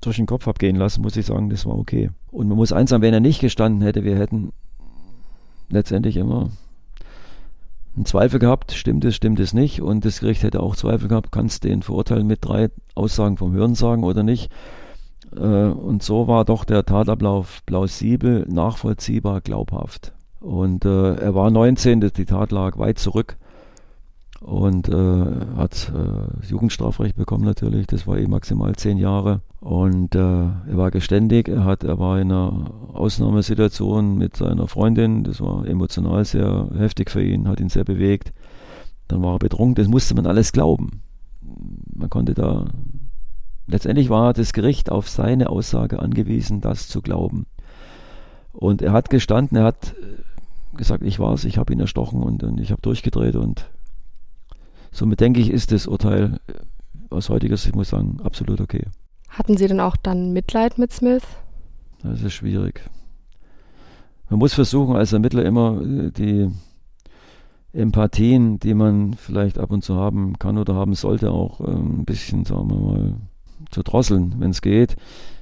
durch den Kopf abgehen lassen, muss ich sagen, das war okay. Und man muss eins sagen, wenn er nicht gestanden hätte, wir hätten letztendlich immer einen Zweifel gehabt, stimmt es, stimmt es nicht. Und das Gericht hätte auch Zweifel gehabt, kannst du den verurteilen mit drei Aussagen vom Hören sagen oder nicht. Äh, und so war doch der Tatablauf plausibel, nachvollziehbar, glaubhaft. Und äh, er war 19, die Tat lag weit zurück und äh, hat äh, Jugendstrafrecht bekommen natürlich. Das war eben maximal zehn Jahre. Und äh, er war geständig. Er hat, er war in einer Ausnahmesituation mit seiner Freundin. Das war emotional sehr heftig für ihn, hat ihn sehr bewegt. Dann war er betrunken. Das musste man alles glauben. Man konnte da letztendlich war das Gericht auf seine Aussage angewiesen, das zu glauben. Und er hat gestanden, er hat gesagt, ich war es, ich habe ihn erstochen und, und ich habe durchgedreht und somit denke ich, ist das Urteil aus heutiger Sicht muss ich sagen, absolut okay. Hatten Sie denn auch dann Mitleid mit Smith? Das ist schwierig. Man muss versuchen, als Ermittler immer äh, die Empathien, die man vielleicht ab und zu haben kann oder haben sollte, auch äh, ein bisschen, sagen wir mal, zu drosseln, wenn es geht.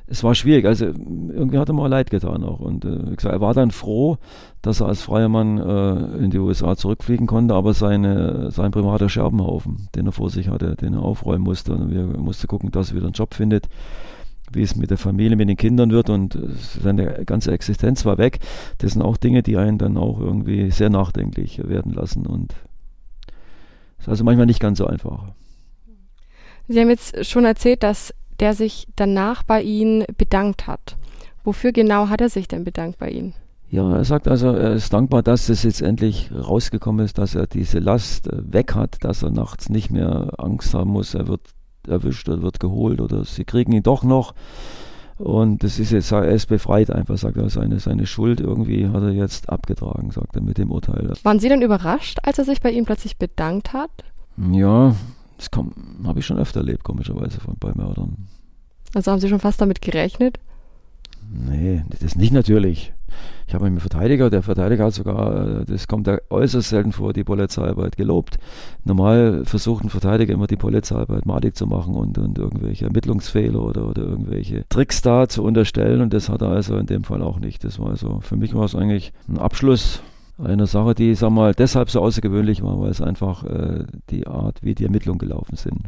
Es war schwierig, also irgendwie hat er mal leid getan auch. Und äh, gesagt, er war dann froh, dass er als freier Mann äh, in die USA zurückfliegen konnte, aber seine, sein privater Scherbenhaufen, den er vor sich hatte, den er aufräumen musste. Und er musste gucken, dass er wieder einen Job findet wie es mit der Familie, mit den Kindern wird und seine ganze Existenz war weg. Das sind auch Dinge, die einen dann auch irgendwie sehr nachdenklich werden lassen und es ist also manchmal nicht ganz so einfach. Sie haben jetzt schon erzählt, dass der sich danach bei Ihnen bedankt hat. Wofür genau hat er sich denn bedankt bei Ihnen? Ja, er sagt also, er ist dankbar, dass es jetzt endlich rausgekommen ist, dass er diese Last äh, weg hat, dass er nachts nicht mehr Angst haben muss, er wird erwischt oder wird geholt oder sie kriegen ihn doch noch. Und das ist jetzt, er ist befreit einfach, sagt er, seine, seine Schuld irgendwie hat er jetzt abgetragen, sagt er mit dem Urteil. Waren Sie denn überrascht, als er sich bei Ihnen plötzlich bedankt hat? Ja, das habe ich schon öfter erlebt, komischerweise von bei Mördern. Also haben Sie schon fast damit gerechnet? Nee, das nicht natürlich. Ich habe einen Verteidiger, der Verteidiger hat sogar, äh, das kommt ja äußerst selten vor, die Polizeiarbeit gelobt. Normal versucht ein Verteidiger immer die Polizeiarbeit madig zu machen und, und irgendwelche Ermittlungsfehler oder, oder irgendwelche Tricks da zu unterstellen und das hat er also in dem Fall auch nicht. Das war also, für mich war es eigentlich ein Abschluss einer Sache, die, sag mal, deshalb so außergewöhnlich war, weil es einfach äh, die Art, wie die Ermittlungen gelaufen sind.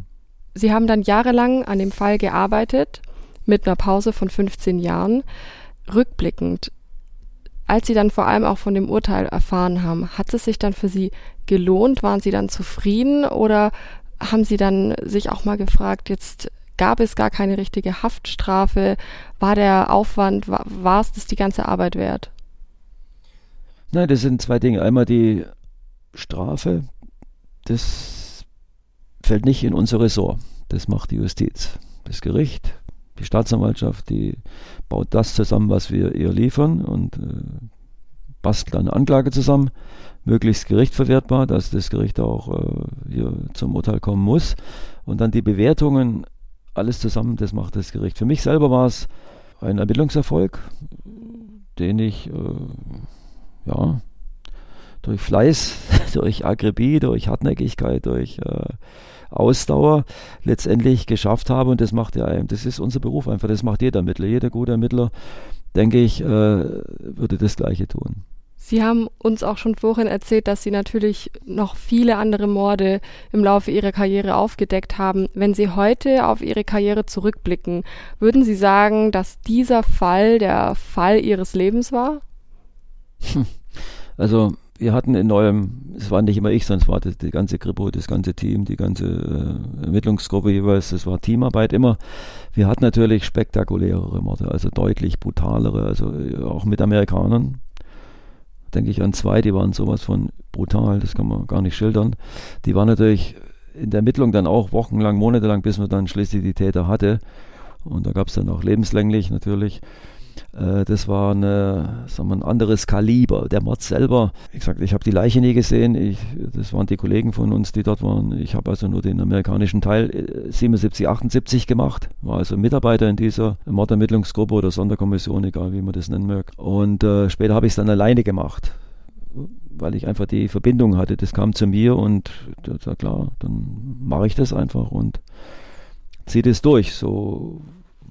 Sie haben dann jahrelang an dem Fall gearbeitet, mit einer Pause von 15 Jahren. Rückblickend, als Sie dann vor allem auch von dem Urteil erfahren haben, hat es sich dann für Sie gelohnt? Waren Sie dann zufrieden oder haben Sie dann sich auch mal gefragt, jetzt gab es gar keine richtige Haftstrafe? War der Aufwand, war, war es das die ganze Arbeit wert? Nein, das sind zwei Dinge. Einmal die Strafe, das fällt nicht in unser Ressort. Das macht die Justiz. Das Gericht die Staatsanwaltschaft, die baut das zusammen, was wir ihr liefern und äh, bastelt eine Anklage zusammen, möglichst gerichtverwertbar, dass das Gericht auch äh, hier zum Urteil kommen muss. Und dann die Bewertungen, alles zusammen, das macht das Gericht. Für mich selber war es ein Ermittlungserfolg, den ich äh, ja, durch Fleiß, durch Akribie, durch Hartnäckigkeit, durch äh, Ausdauer letztendlich geschafft habe. Und das macht ja, das ist unser Beruf einfach, das macht jeder Ermittler. Jeder gute Ermittler, denke ich, äh, würde das Gleiche tun. Sie haben uns auch schon vorhin erzählt, dass Sie natürlich noch viele andere Morde im Laufe Ihrer Karriere aufgedeckt haben. Wenn Sie heute auf Ihre Karriere zurückblicken, würden Sie sagen, dass dieser Fall der Fall Ihres Lebens war? Also wir hatten in neuem, es war nicht immer ich, es war die, die ganze Kripo, das ganze Team, die ganze äh, Ermittlungsgruppe jeweils, es war Teamarbeit immer. Wir hatten natürlich spektakulärere Morde, also deutlich brutalere, also äh, auch mit Amerikanern. Denke ich an zwei, die waren sowas von brutal, das kann man gar nicht schildern. Die waren natürlich in der Ermittlung dann auch wochenlang, monatelang, bis man dann schließlich die Täter hatte. Und da gab es dann auch lebenslänglich natürlich. Äh, das war eine, sagen wir, ein anderes Kaliber. Der Mord selber, ich sagte, ich habe die Leiche nie gesehen. Ich, das waren die Kollegen von uns, die dort waren. Ich habe also nur den amerikanischen Teil 77, äh, 78 gemacht. War also Mitarbeiter in dieser Mordermittlungsgruppe oder Sonderkommission, egal wie man das nennen mag. Und äh, später habe ich es dann alleine gemacht weil ich einfach die Verbindung hatte. Das kam zu mir und da klar, dann mache ich das einfach und ziehe das durch. So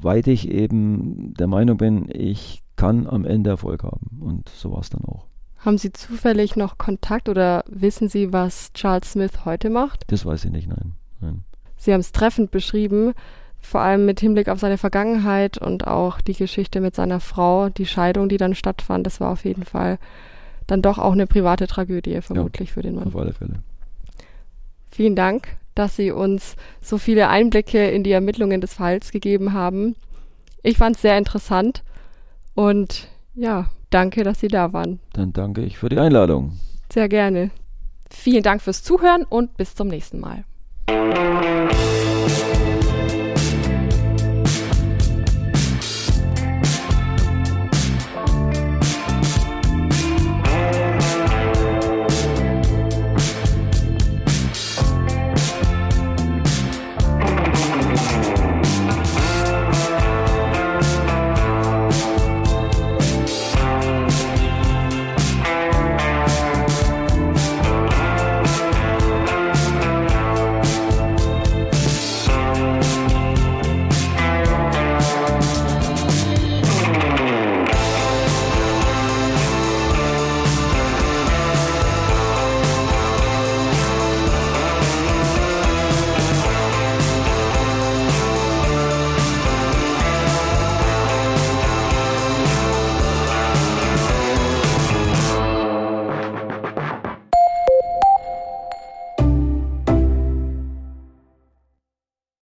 weil ich eben der Meinung bin, ich kann am Ende Erfolg haben. Und so war es dann auch. Haben Sie zufällig noch Kontakt oder wissen Sie, was Charles Smith heute macht? Das weiß ich nicht, nein. nein. Sie haben es treffend beschrieben, vor allem mit Hinblick auf seine Vergangenheit und auch die Geschichte mit seiner Frau, die Scheidung, die dann stattfand. Das war auf jeden Fall dann doch auch eine private Tragödie, vermutlich ja, für den Mann. Auf alle Fälle. Vielen Dank dass Sie uns so viele Einblicke in die Ermittlungen des Falls gegeben haben. Ich fand es sehr interessant und ja, danke, dass Sie da waren. Dann danke ich für die Einladung. Sehr gerne. Vielen Dank fürs Zuhören und bis zum nächsten Mal.